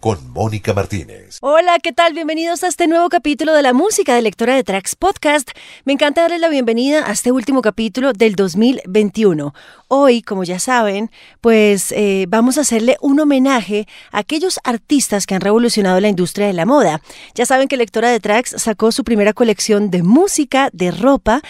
con Mónica Martínez. Hola, ¿qué tal? Bienvenidos a este nuevo capítulo de la música de Lectora de Tracks Podcast. Me encanta darles la bienvenida a este último capítulo del 2021. Hoy, como ya saben, pues eh, vamos a hacerle un homenaje a aquellos artistas que han revolucionado la industria de la moda. Ya saben que Lectora de Tracks sacó su primera colección de música, de ropa,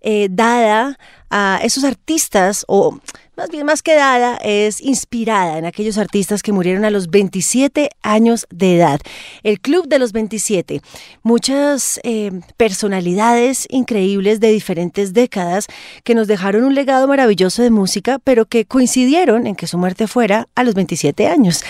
eh, dada a esos artistas o más bien más que dada, es inspirada en aquellos artistas que murieron a los 27 años de edad. El Club de los 27. Muchas eh, personalidades increíbles de diferentes décadas que nos dejaron un legado maravilloso de música, pero que coincidieron en que su muerte fuera a los 27 años.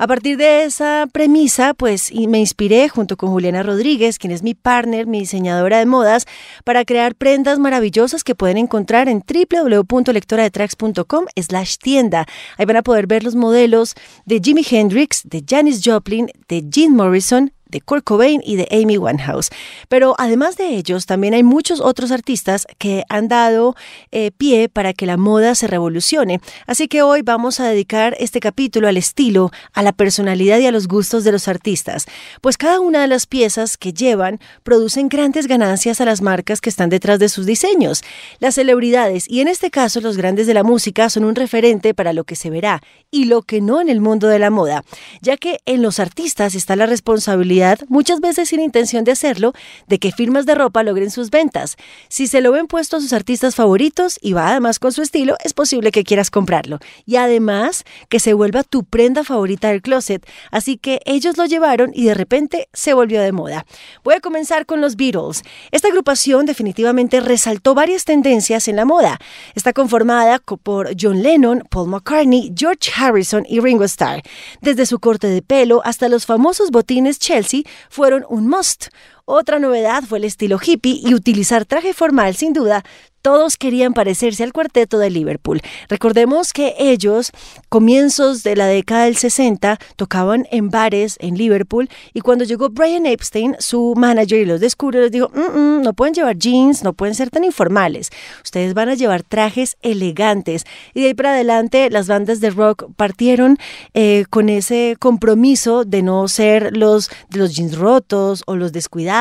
A partir de esa premisa, pues me inspiré junto con Juliana Rodríguez, quien es mi partner, mi diseñadora de modas, para crear prendas maravillosas que pueden encontrar en www.lectoradetracks.com slash tienda. Ahí van a poder ver los modelos de Jimi Hendrix, de Janis Joplin, de Jim Morrison, de Kurt Cobain y de Amy Winehouse. Pero además de ellos, también hay muchos otros artistas que han dado eh, pie para que la moda se revolucione. Así que hoy vamos a dedicar este capítulo al estilo, a la personalidad y a los gustos de los artistas, pues cada una de las piezas que llevan producen grandes ganancias a las marcas que están detrás de sus diseños. Las celebridades, y en este caso los grandes de la música, son un referente para lo que se verá y lo que no en el mundo de la moda, ya que en los artistas está la responsabilidad muchas veces sin intención de hacerlo, de que firmas de ropa logren sus ventas. Si se lo ven puesto a sus artistas favoritos y va además con su estilo, es posible que quieras comprarlo. Y además, que se vuelva tu prenda favorita del closet. Así que ellos lo llevaron y de repente se volvió de moda. Voy a comenzar con los Beatles. Esta agrupación definitivamente resaltó varias tendencias en la moda. Está conformada por John Lennon, Paul McCartney, George Harrison y Ringo Starr. Desde su corte de pelo hasta los famosos botines Chelsea fueron un must. Otra novedad fue el estilo hippie y utilizar traje formal, sin duda, todos querían parecerse al cuarteto de Liverpool. Recordemos que ellos, comienzos de la década del 60, tocaban en bares en Liverpool y cuando llegó Brian Epstein, su manager, y los descubrió, les dijo, mm, mm, no pueden llevar jeans, no pueden ser tan informales, ustedes van a llevar trajes elegantes. Y de ahí para adelante las bandas de rock partieron eh, con ese compromiso de no ser los los jeans rotos o los descuidados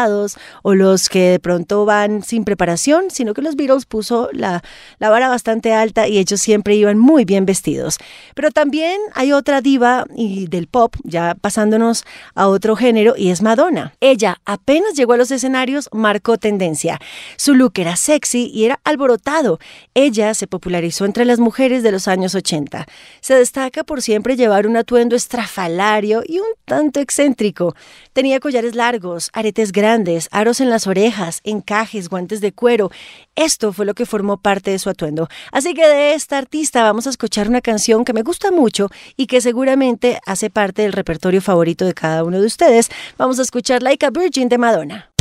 o los que de pronto van sin preparación, sino que los Beatles puso la, la vara bastante alta y ellos siempre iban muy bien vestidos. Pero también hay otra diva y del pop, ya pasándonos a otro género, y es Madonna. Ella apenas llegó a los escenarios, marcó tendencia. Su look era sexy y era alborotado. Ella se popularizó entre las mujeres de los años 80. Se destaca por siempre llevar un atuendo estrafalario y un tanto excéntrico. Tenía collares largos, aretes grandes, aros en las orejas, encajes, guantes de cuero. Esto fue lo que formó parte de su atuendo. Así que de esta artista vamos a escuchar una canción que me gusta mucho y que seguramente hace parte del repertorio favorito de cada uno de ustedes. Vamos a escuchar Like a Virgin de Madonna.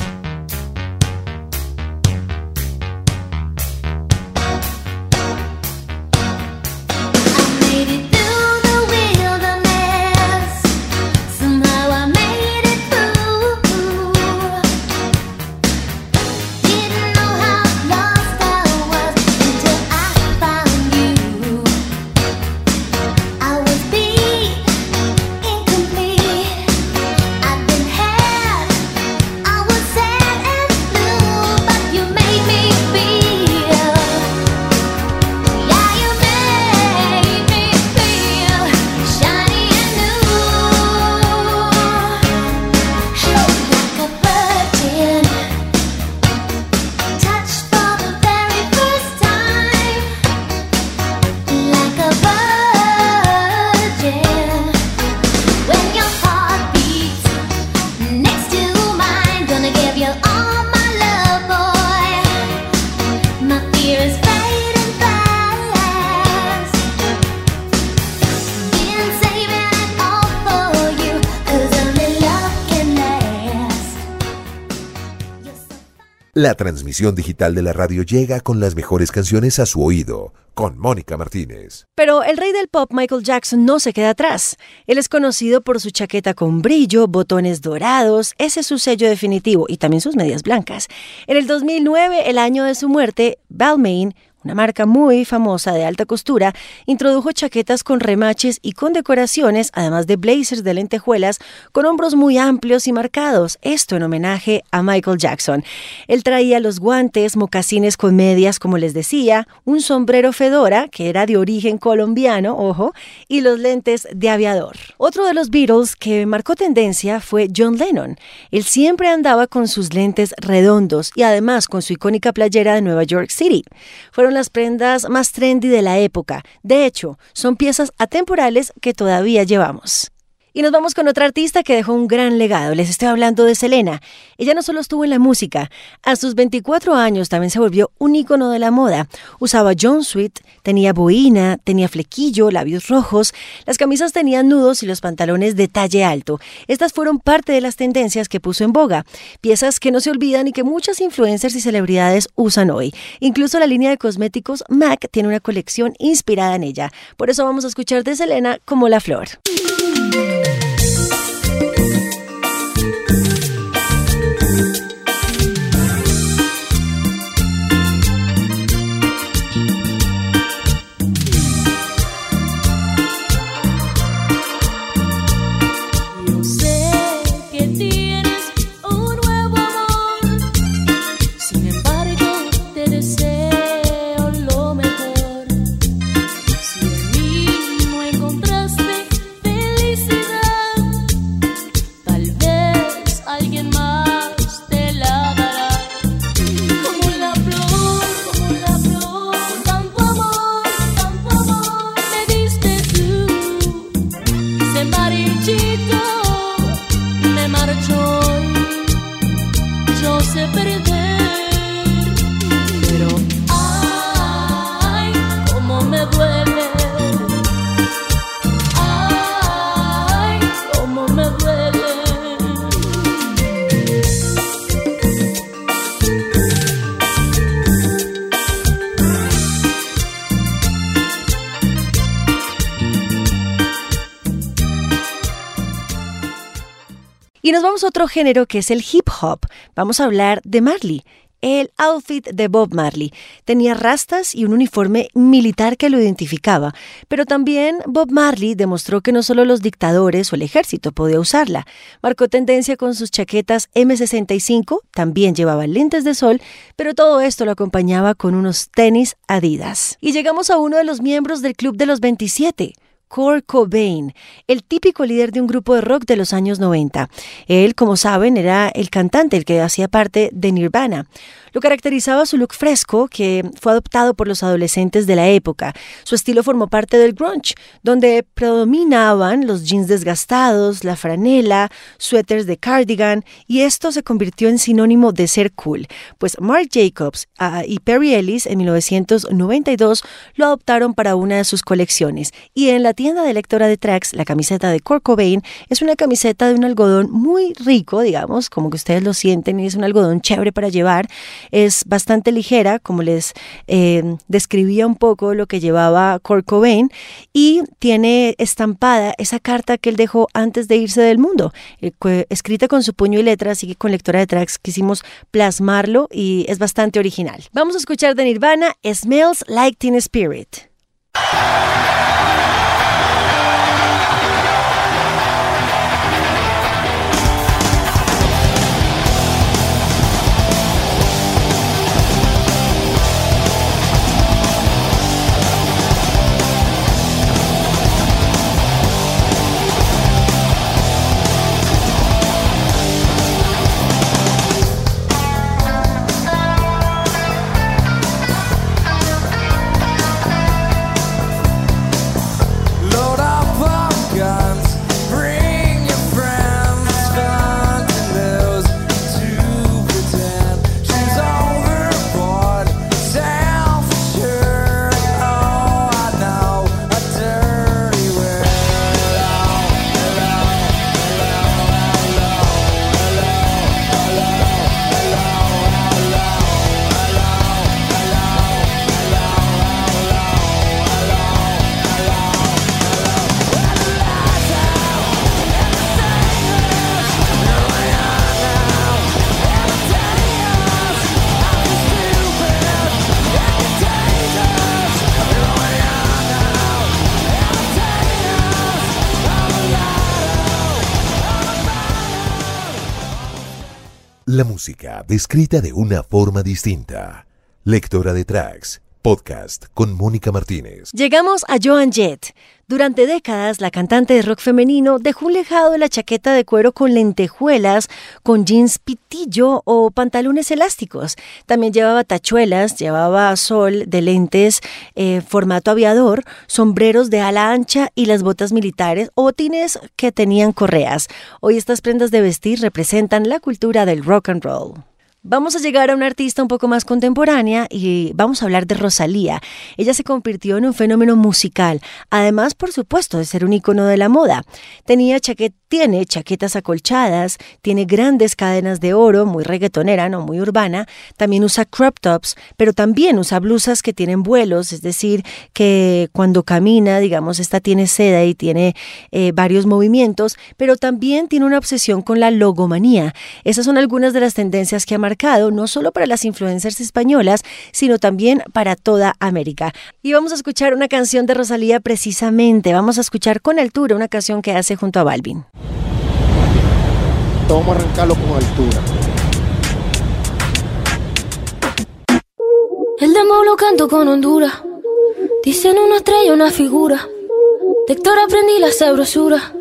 La transmisión digital de la radio llega con las mejores canciones a su oído, con Mónica Martínez. Pero el rey del pop, Michael Jackson, no se queda atrás. Él es conocido por su chaqueta con brillo, botones dorados, ese es su sello definitivo, y también sus medias blancas. En el 2009, el año de su muerte, Balmain una marca muy famosa de alta costura, introdujo chaquetas con remaches y con decoraciones, además de blazers de lentejuelas con hombros muy amplios y marcados, esto en homenaje a Michael Jackson. Él traía los guantes, mocasines con medias, como les decía, un sombrero fedora, que era de origen colombiano, ojo, y los lentes de aviador. Otro de los Beatles que marcó tendencia fue John Lennon. Él siempre andaba con sus lentes redondos y además con su icónica playera de Nueva York City. Fueron las prendas más trendy de la época. De hecho, son piezas atemporales que todavía llevamos. Y nos vamos con otra artista que dejó un gran legado. Les estoy hablando de Selena. Ella no solo estuvo en la música, a sus 24 años también se volvió un ícono de la moda. Usaba Sweet, tenía boina, tenía flequillo, labios rojos, las camisas tenían nudos y los pantalones de talle alto. Estas fueron parte de las tendencias que puso en boga, piezas que no se olvidan y que muchas influencers y celebridades usan hoy. Incluso la línea de cosméticos MAC tiene una colección inspirada en ella. Por eso vamos a escuchar de Selena como la flor. Nos vamos a otro género que es el hip hop. Vamos a hablar de Marley. El outfit de Bob Marley tenía rastas y un uniforme militar que lo identificaba, pero también Bob Marley demostró que no solo los dictadores o el ejército podía usarla. Marcó tendencia con sus chaquetas M65, también llevaba lentes de sol, pero todo esto lo acompañaba con unos tenis Adidas. Y llegamos a uno de los miembros del Club de los 27. Kurt Cobain, el típico líder de un grupo de rock de los años 90. Él, como saben, era el cantante, el que hacía parte de Nirvana. Lo caracterizaba su look fresco, que fue adoptado por los adolescentes de la época. Su estilo formó parte del grunge, donde predominaban los jeans desgastados, la franela, suéteres de cardigan, y esto se convirtió en sinónimo de ser cool. Pues Marc Jacobs ah, y Perry Ellis en 1992 lo adoptaron para una de sus colecciones. Y en la tienda de lectora de tracks, la camiseta de Kurt Cobain es una camiseta de un algodón muy rico, digamos, como que ustedes lo sienten, y es un algodón chévere para llevar es bastante ligera, como les eh, describía un poco lo que llevaba Kurt Cobain, y tiene estampada esa carta que él dejó antes de irse del mundo, eh, escrita con su puño y letra, así que con lectora de tracks quisimos plasmarlo y es bastante original. Vamos a escuchar de Nirvana, Smells Like Teen Spirit. La música descrita de una forma distinta. Lectora de tracks Podcast con Mónica Martínez. Llegamos a Joan Jett. Durante décadas, la cantante de rock femenino dejó un lejado de la chaqueta de cuero con lentejuelas, con jeans pitillo o pantalones elásticos. También llevaba tachuelas, llevaba sol de lentes, eh, formato aviador, sombreros de ala ancha y las botas militares o botines que tenían correas. Hoy estas prendas de vestir representan la cultura del rock and roll. Vamos a llegar a una artista un poco más contemporánea y vamos a hablar de Rosalía. Ella se convirtió en un fenómeno musical, además, por supuesto, de ser un icono de la moda. Tenía tiene chaquetas acolchadas, tiene grandes cadenas de oro, muy reggaetonera, no muy urbana. También usa crop tops, pero también usa blusas que tienen vuelos, es decir, que cuando camina, digamos, esta tiene seda y tiene eh, varios movimientos, pero también tiene una obsesión con la logomanía. Esas son algunas de las tendencias que ha marcado no solo para las influencers españolas, sino también para toda América. Y vamos a escuchar una canción de Rosalía precisamente. Vamos a escuchar con altura una canción que hace junto a Balvin. Vamos a arrancarlo con altura. El demo lo canto con Honduras. Dicen una estrella, una figura. De Héctor aprendí la sabrosura.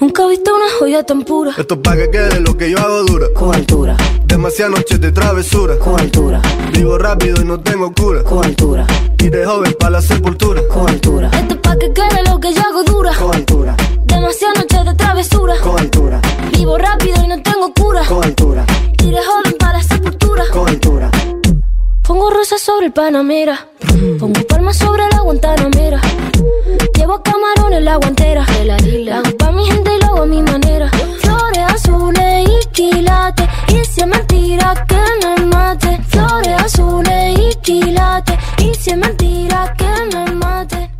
Nunca he visto una joya tan pura. Esto es pa' que quede lo que yo hago dura. Con altura. Demasiadas noches de travesura. Con altura. Vivo rápido y no tengo cura. Con altura. Y de joven pa' la sepultura. Con altura. Esto es pa' que quede lo que yo hago dura. Con altura. Demasiadas noches de travesura. Con altura. Vivo rápido y no tengo cura. Con altura. Y de joven pa' la sepultura. Con altura. Pongo rosas sobre el Panamera. Pongo palmas sobre la Guantanamera. Llevo camarones en la guantera. La hago pa' mi gente y lo hago a mi manera. Flores azules y quilates. Y si es mentira que me mate. Flores azules y quilates. Y si es mentira que me mate.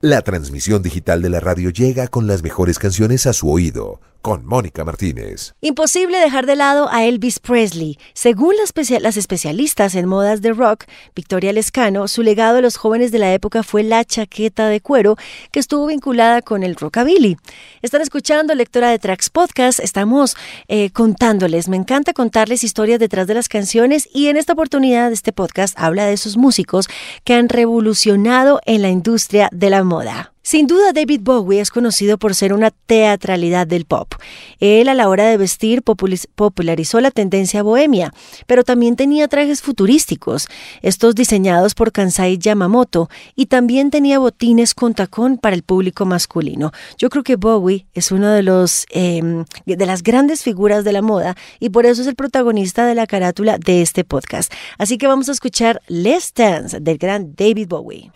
La transmisión digital de la radio llega con las mejores canciones a su oído con Mónica Martínez. Imposible dejar de lado a Elvis Presley. Según las, especialistas en modas de rock, Victoria Lescano, su legado a los jóvenes de la época fue la chaqueta de cuero que estuvo vinculada con el rockabilly. Están escuchando Lectora de Tracks Podcast, estamos eh, contándoles, me encanta contarles historias detrás de las canciones y en esta oportunidad este podcast habla de esos músicos que han revolucionado en la industria de la moda. Sin duda, David Bowie es conocido por ser una teatralidad del pop. Él a la hora de vestir popularizó la tendencia bohemia, pero también tenía trajes futurísticos, estos diseñados por Kansai Yamamoto, y también tenía botines con tacón para el público masculino. Yo creo que Bowie es uno de los em, de las grandes figuras de la moda y por eso es el protagonista de la carátula de este podcast. Así que vamos a escuchar Let's Dance del gran David Bowie.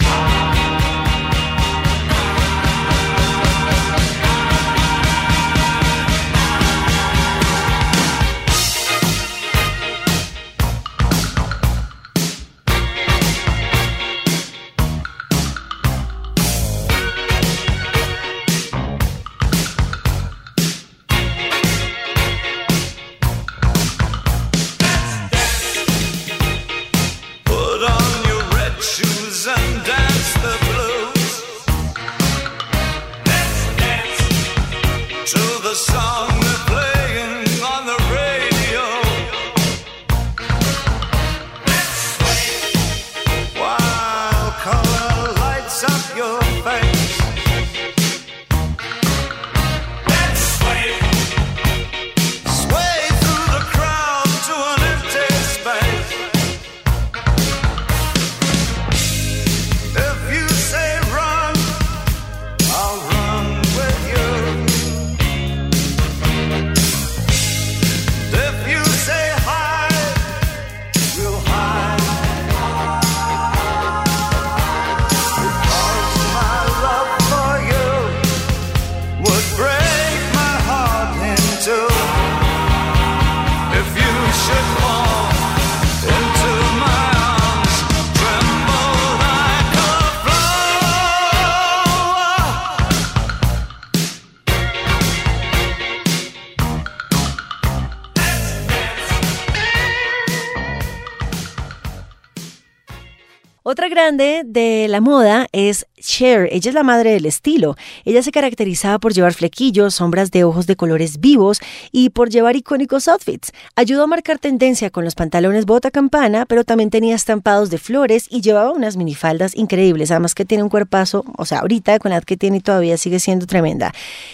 De la moda es Cher. Ella es la madre del estilo. Ella se caracterizaba por llevar flequillos, sombras de ojos de colores vivos y por llevar icónicos outfits. Ayudó a marcar tendencia con los pantalones bota campana, pero también tenía estampados de flores y llevaba unas minifaldas increíbles. Además que tiene un cuerpazo, o sea, ahorita con la edad que tiene todavía sigue siendo tremenda.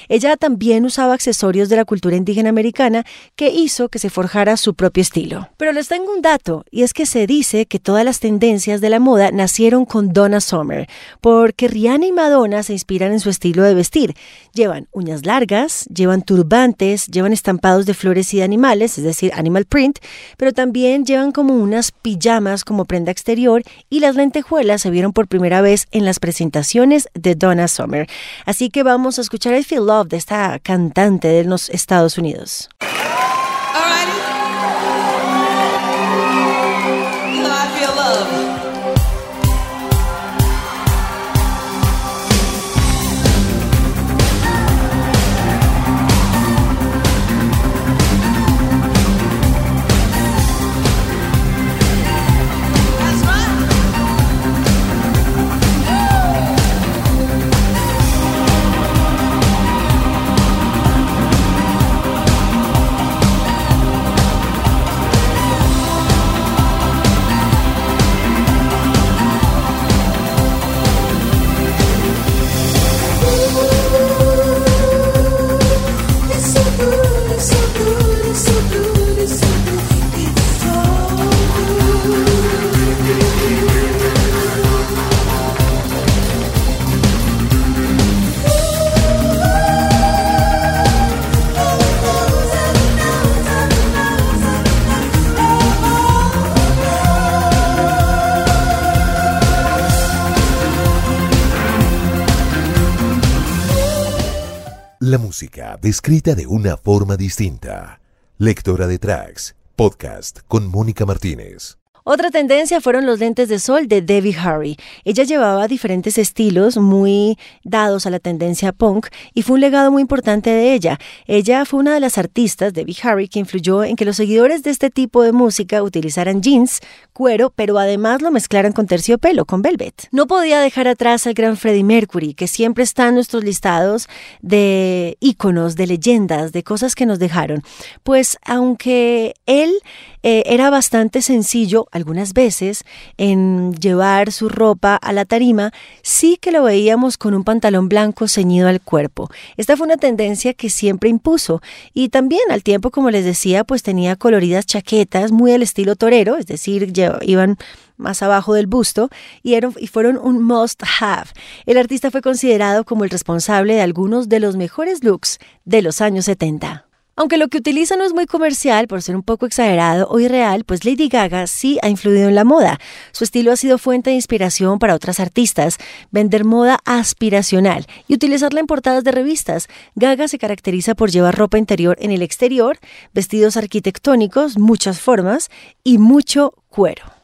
Ella también usaba accesorios de la cultura indígena americana que hizo que se forjara su propio estilo. Pero les tengo un dato, y es que se dice que todas las tendencias de la moda nacieron con Donna Summer, porque Rihanna y Madonna se inspiran en su estilo de vestir. Llevan uñas largas, llevan turbantes, llevan estampados de flores y de animales, es decir, animal print, pero también llevan como unas pijamas como prenda exterior y las lentejuelas se vieron por primera vez en las presentaciones de Donna Summer. Así que vamos a escuchar I Feel Love de esta cantante de los Estados Unidos. Música descrita de una forma distinta. Lectora de tracks, podcast con Mónica Martínez. Otra tendencia fueron los lentes de sol de Debbie Harry. Ella llevaba diferentes estilos muy dados a la tendencia punk y fue un legado muy importante de ella. Ella fue una de las artistas, Debbie Harry, que influyó en que los seguidores de este tipo de música utilizaran jeans, cuero, pero además lo mezclaran con terciopelo, con velvet. No podía dejar atrás al gran Freddie Mercury, que siempre está en nuestros listados de íconos, de leyendas, de cosas que nos dejaron. Pues aunque él eh, era bastante sencillo algunas veces en llevar su ropa a la tarima, sí que lo veíamos con un pantalón blanco ceñido al cuerpo. Esta fue una tendencia que siempre impuso y también al tiempo, como les decía, pues tenía coloridas chaquetas muy al estilo torero, es decir, iban más abajo del busto y, y fueron un must have. El artista fue considerado como el responsable de algunos de los mejores looks de los años 70. Aunque lo que utiliza no es muy comercial, por ser un poco exagerado o irreal, pues Lady Gaga sí ha influido en la moda. Su estilo ha sido fuente de inspiración para otras artistas. Vender moda aspiracional y utilizarla en portadas de revistas. Gaga se caracteriza por llevar ropa interior en el exterior, vestidos arquitectónicos, muchas formas y mucho cuero.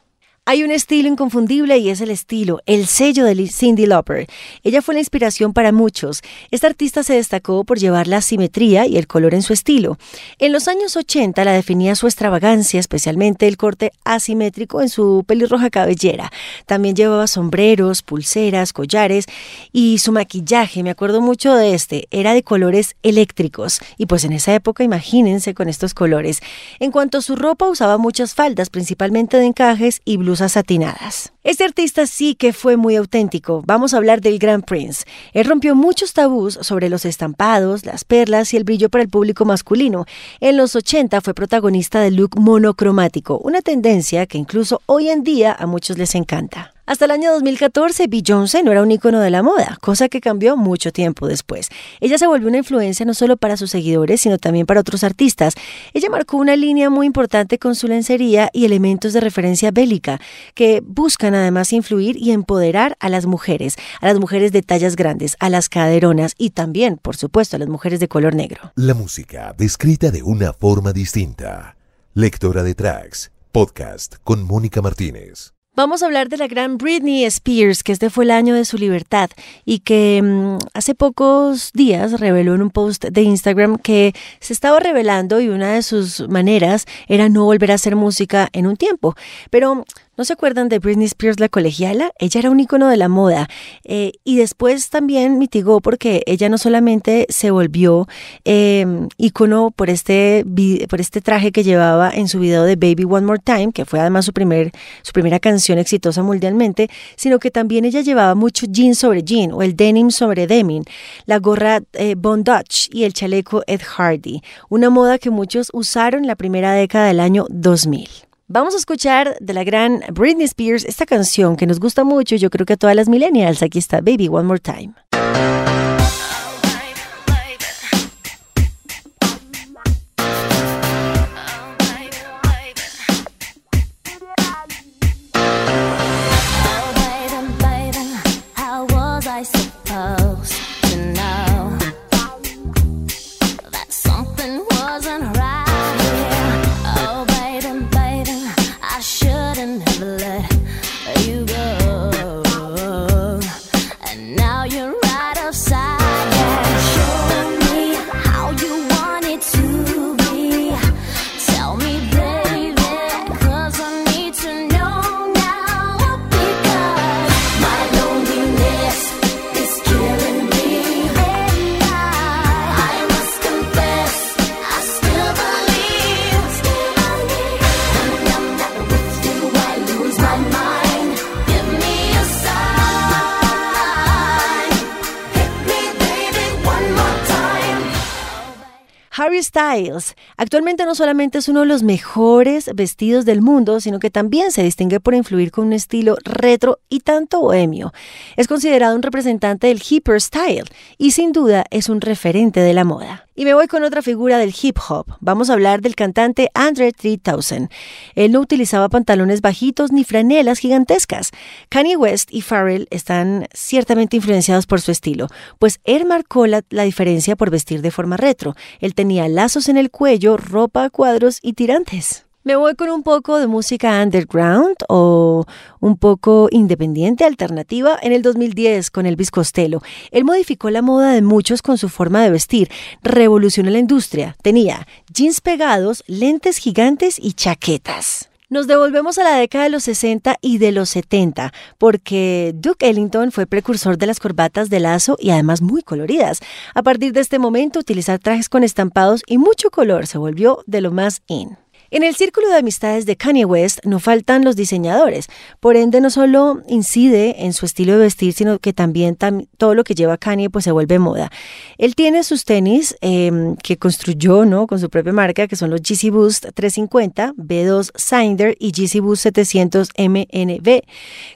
Hay un estilo inconfundible y es el estilo, el sello de Cindy Lauper. Ella fue la inspiración para muchos. Esta artista se destacó por llevar la simetría y el color en su estilo. En los años 80 la definía su extravagancia, especialmente el corte asimétrico en su pelirroja cabellera. También llevaba sombreros, pulseras, collares y su maquillaje, me acuerdo mucho de este, era de colores eléctricos. Y pues en esa época imagínense con estos colores. En cuanto a su ropa usaba muchas faldas, principalmente de encajes y blusas satinadas. Este artista sí que fue muy auténtico. Vamos a hablar del Grand Prince. Él rompió muchos tabús sobre los estampados, las perlas y el brillo para el público masculino. En los 80 fue protagonista del look monocromático, una tendencia que incluso hoy en día a muchos les encanta. Hasta el año 2014, Beyoncé no era un icono de la moda, cosa que cambió mucho tiempo después. Ella se volvió una influencia no solo para sus seguidores, sino también para otros artistas. Ella marcó una línea muy importante con su lencería y elementos de referencia bélica, que buscan además influir y empoderar a las mujeres, a las mujeres de tallas grandes, a las caderonas y también, por supuesto, a las mujeres de color negro. La música descrita de una forma distinta. Lectora de tracks, podcast con Mónica Martínez. Vamos a hablar de la gran Britney Spears, que este fue el año de su libertad y que mm, hace pocos días reveló en un post de Instagram que se estaba revelando y una de sus maneras era no volver a hacer música en un tiempo. Pero ¿No se acuerdan de Britney Spears, la colegiala? Ella era un icono de la moda eh, y después también mitigó porque ella no solamente se volvió icono por este, por este traje que llevaba en su video de Baby One More Time, que fue además su, primer, su primera canción exitosa mundialmente, sino que también ella llevaba mucho jean sobre jean o el denim sobre denim, la gorra eh, Bon Dutch y el chaleco Ed Hardy, una moda que muchos usaron la primera década del año 2000. Vamos a escuchar de la gran Britney Spears esta canción que nos gusta mucho, yo creo que a todas las millennials. Aquí está Baby One More Time. Harry Styles actualmente no solamente es uno de los mejores vestidos del mundo, sino que también se distingue por influir con un estilo retro y tanto bohemio. Es considerado un representante del hipper style y sin duda es un referente de la moda. Y me voy con otra figura del hip hop. Vamos a hablar del cantante Andre 3000. Él no utilizaba pantalones bajitos ni franelas gigantescas. Kanye West y Pharrell están ciertamente influenciados por su estilo, pues él marcó la, la diferencia por vestir de forma retro. Él tenía lazos en el cuello, ropa a cuadros y tirantes. Me voy con un poco de música underground o un poco independiente, alternativa, en el 2010 con Elvis Costello. Él modificó la moda de muchos con su forma de vestir, revolucionó la industria. Tenía jeans pegados, lentes gigantes y chaquetas. Nos devolvemos a la década de los 60 y de los 70, porque Duke Ellington fue precursor de las corbatas de lazo y además muy coloridas. A partir de este momento, utilizar trajes con estampados y mucho color se volvió de lo más in. En el círculo de amistades de Kanye West no faltan los diseñadores, por ende no solo incide en su estilo de vestir, sino que también todo lo que lleva Kanye pues se vuelve moda. Él tiene sus tenis em, que construyó ¿no? con su propia marca, que son los GC Boost 350, B2 Sinder y GC Boost 700 MNB,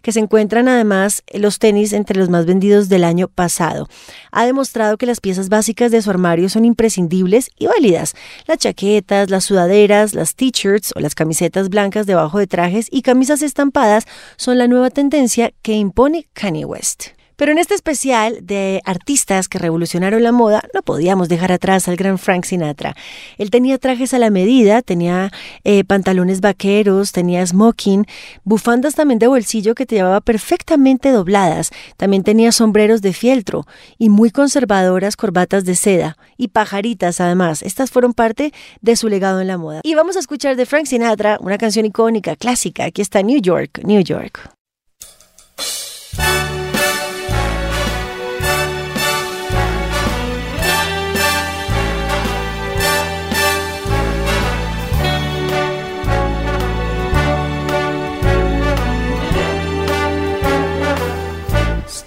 que se encuentran además los tenis entre los más vendidos del año pasado. Ha demostrado que las piezas básicas de su armario son imprescindibles y válidas. Las chaquetas, las sudaderas, las t-shirts o las camisetas blancas debajo de trajes y camisas estampadas son la nueva tendencia que impone Kanye West. Pero en este especial de artistas que revolucionaron la moda, no podíamos dejar atrás al gran Frank Sinatra. Él tenía trajes a la medida, tenía eh, pantalones vaqueros, tenía smoking, bufandas también de bolsillo que te llevaba perfectamente dobladas, también tenía sombreros de fieltro y muy conservadoras corbatas de seda y pajaritas además. Estas fueron parte de su legado en la moda. Y vamos a escuchar de Frank Sinatra una canción icónica, clásica. Aquí está New York, New York.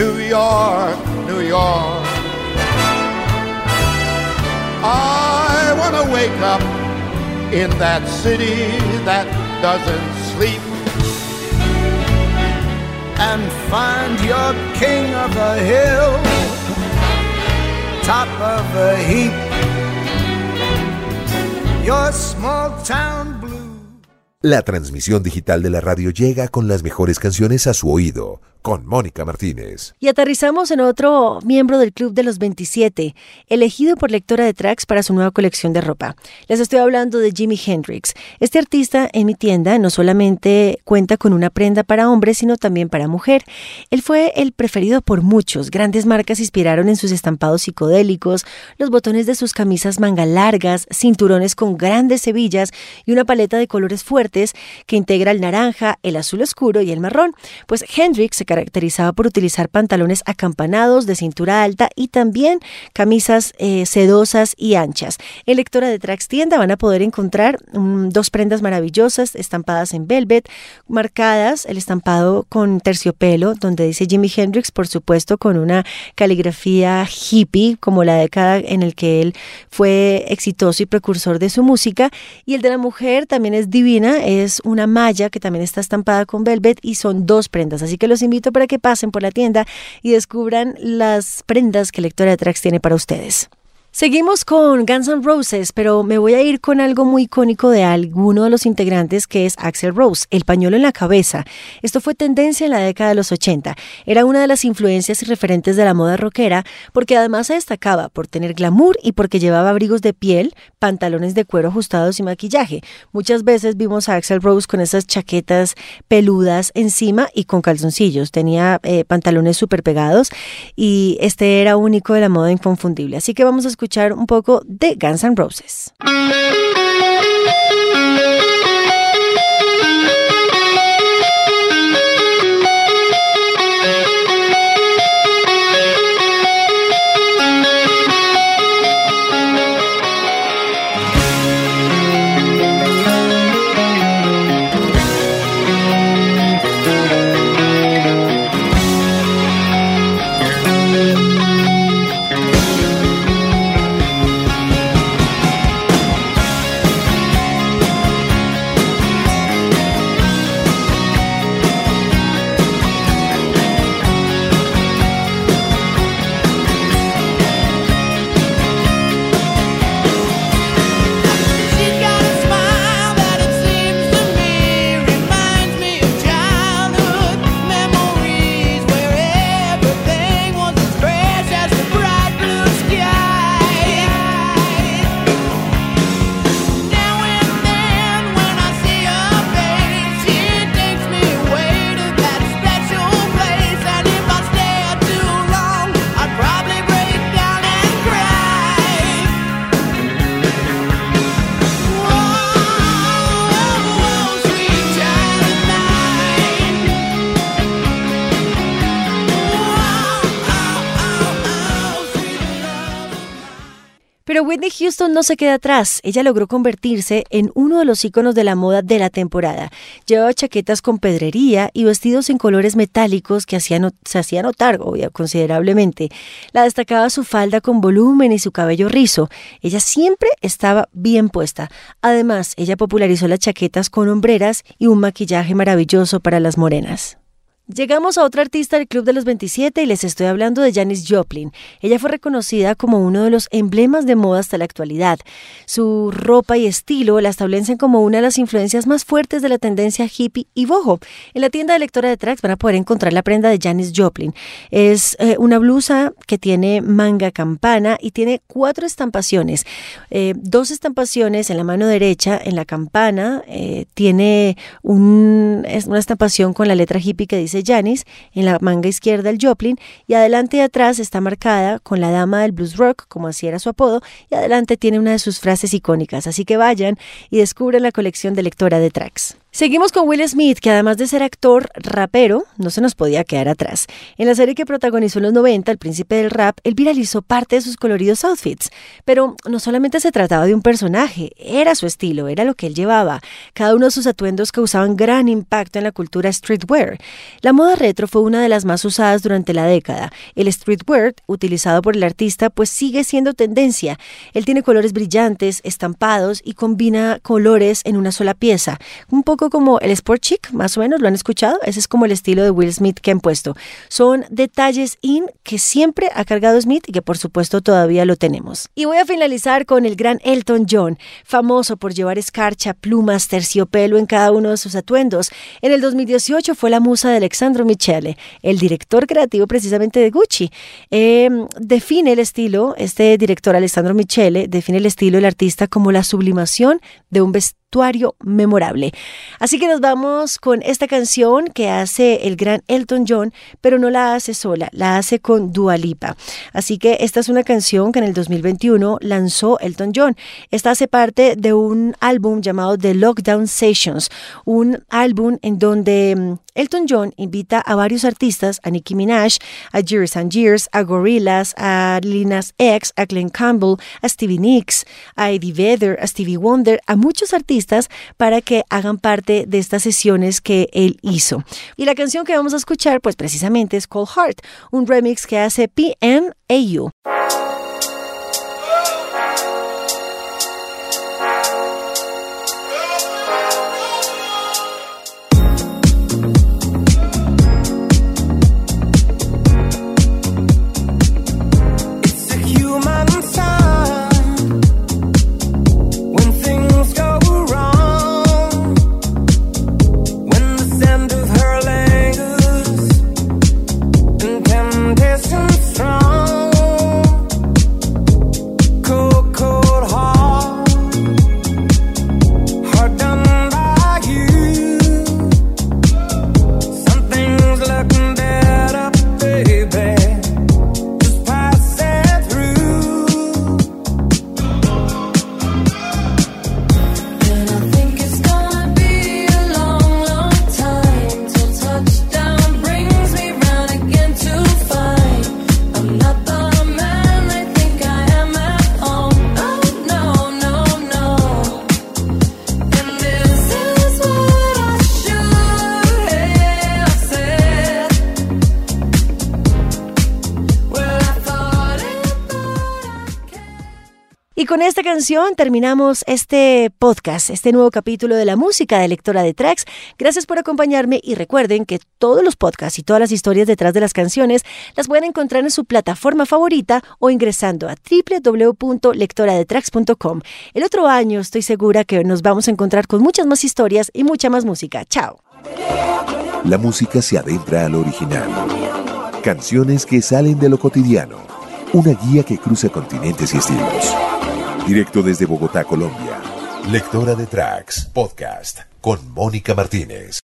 New York, New York. I want wake up in that city that doesn't sleep and find your king of the hill, top of the heap, your small town La transmisión digital de la radio llega con las mejores canciones a su oído con Mónica Martínez. Y aterrizamos en otro miembro del Club de los 27, elegido por lectora de tracks para su nueva colección de ropa. Les estoy hablando de Jimi Hendrix. Este artista en mi tienda no solamente cuenta con una prenda para hombre, sino también para mujer. Él fue el preferido por muchos. Grandes marcas inspiraron en sus estampados psicodélicos, los botones de sus camisas manga largas, cinturones con grandes hebillas y una paleta de colores fuertes que integra el naranja, el azul oscuro y el marrón. Pues Hendrix se caracterizaba por utilizar pantalones acampanados de cintura alta y también camisas eh, sedosas y anchas. En lectora de Trax Tienda van a poder encontrar mm, dos prendas maravillosas estampadas en velvet, marcadas, el estampado con terciopelo, donde dice Jimi Hendrix, por supuesto, con una caligrafía hippie, como la década en el que él fue exitoso y precursor de su música. Y el de la mujer también es divina, es una malla que también está estampada con velvet y son dos prendas. Así que los invito para que pasen por la tienda y descubran las prendas que Lectora de Tracks tiene para ustedes. Seguimos con Guns N' Roses, pero me voy a ir con algo muy icónico de alguno de los integrantes que es Axel Rose, el pañuelo en la cabeza. Esto fue tendencia en la década de los 80. Era una de las influencias y referentes de la moda rockera porque además se destacaba por tener glamour y porque llevaba abrigos de piel, pantalones de cuero ajustados y maquillaje. Muchas veces vimos a Axel Rose con esas chaquetas peludas encima y con calzoncillos. Tenía eh, pantalones súper pegados y este era único de la moda inconfundible. Así que vamos a escuchar un poco de Guns N' Roses. Houston no se queda atrás. Ella logró convertirse en uno de los íconos de la moda de la temporada. Llevaba chaquetas con pedrería y vestidos en colores metálicos que hacían, se hacían notar considerablemente. La destacaba su falda con volumen y su cabello rizo. Ella siempre estaba bien puesta. Además, ella popularizó las chaquetas con hombreras y un maquillaje maravilloso para las morenas. Llegamos a otra artista del Club de los 27 y les estoy hablando de Janis Joplin. Ella fue reconocida como uno de los emblemas de moda hasta la actualidad. Su ropa y estilo la establecen como una de las influencias más fuertes de la tendencia hippie y boho. En la tienda de lectora de tracks van a poder encontrar la prenda de Janis Joplin. Es eh, una blusa que tiene manga campana y tiene cuatro estampaciones. Eh, dos estampaciones en la mano derecha, en la campana, eh, tiene una estampación con la letra hippie que dice Janis, en la manga izquierda el Joplin y adelante y atrás está marcada con la dama del blues rock, como así era su apodo, y adelante tiene una de sus frases icónicas, así que vayan y descubren la colección de lectora de tracks. Seguimos con Will Smith, que además de ser actor, rapero, no se nos podía quedar atrás. En la serie que protagonizó en los 90, El Príncipe del Rap, él viralizó parte de sus coloridos outfits. Pero no solamente se trataba de un personaje, era su estilo, era lo que él llevaba. Cada uno de sus atuendos causaban gran impacto en la cultura streetwear. La moda retro fue una de las más usadas durante la década. El streetwear, utilizado por el artista, pues sigue siendo tendencia. Él tiene colores brillantes, estampados y combina colores en una sola pieza. Un poco como el sport chic, más o menos, ¿lo han escuchado? Ese es como el estilo de Will Smith que han puesto. Son detalles in que siempre ha cargado Smith y que por supuesto todavía lo tenemos. Y voy a finalizar con el gran Elton John, famoso por llevar escarcha, plumas, terciopelo en cada uno de sus atuendos. En el 2018 fue la musa de Alexandro Michele, el director creativo precisamente de Gucci. Em, define el estilo, este director Alessandro Michele define el estilo del artista como la sublimación de un vestido memorable. Así que nos vamos con esta canción que hace el gran Elton John, pero no la hace sola, la hace con Dua Lipa. Así que esta es una canción que en el 2021 lanzó Elton John. Esta hace parte de un álbum llamado The Lockdown Sessions, un álbum en donde mm, Elton John invita a varios artistas, a Nicki Minaj, a Years and Years, a Gorillaz, a Linas X, a Glenn Campbell, a Stevie Nicks, a Eddie Vedder, a Stevie Wonder, a muchos artistas para que hagan parte de estas sesiones que él hizo. Y la canción que vamos a escuchar, pues precisamente es Cold Heart, un remix que hace PMAU. Canción terminamos este podcast, este nuevo capítulo de la música de lectora de tracks. Gracias por acompañarme y recuerden que todos los podcasts y todas las historias detrás de las canciones las pueden encontrar en su plataforma favorita o ingresando a www.lectoradetracks.com. El otro año estoy segura que nos vamos a encontrar con muchas más historias y mucha más música. Chao. La música se adentra al original. Canciones que salen de lo cotidiano. Una guía que cruza continentes y estilos. Directo desde Bogotá, Colombia. Lectora de Tracks, podcast con Mónica Martínez.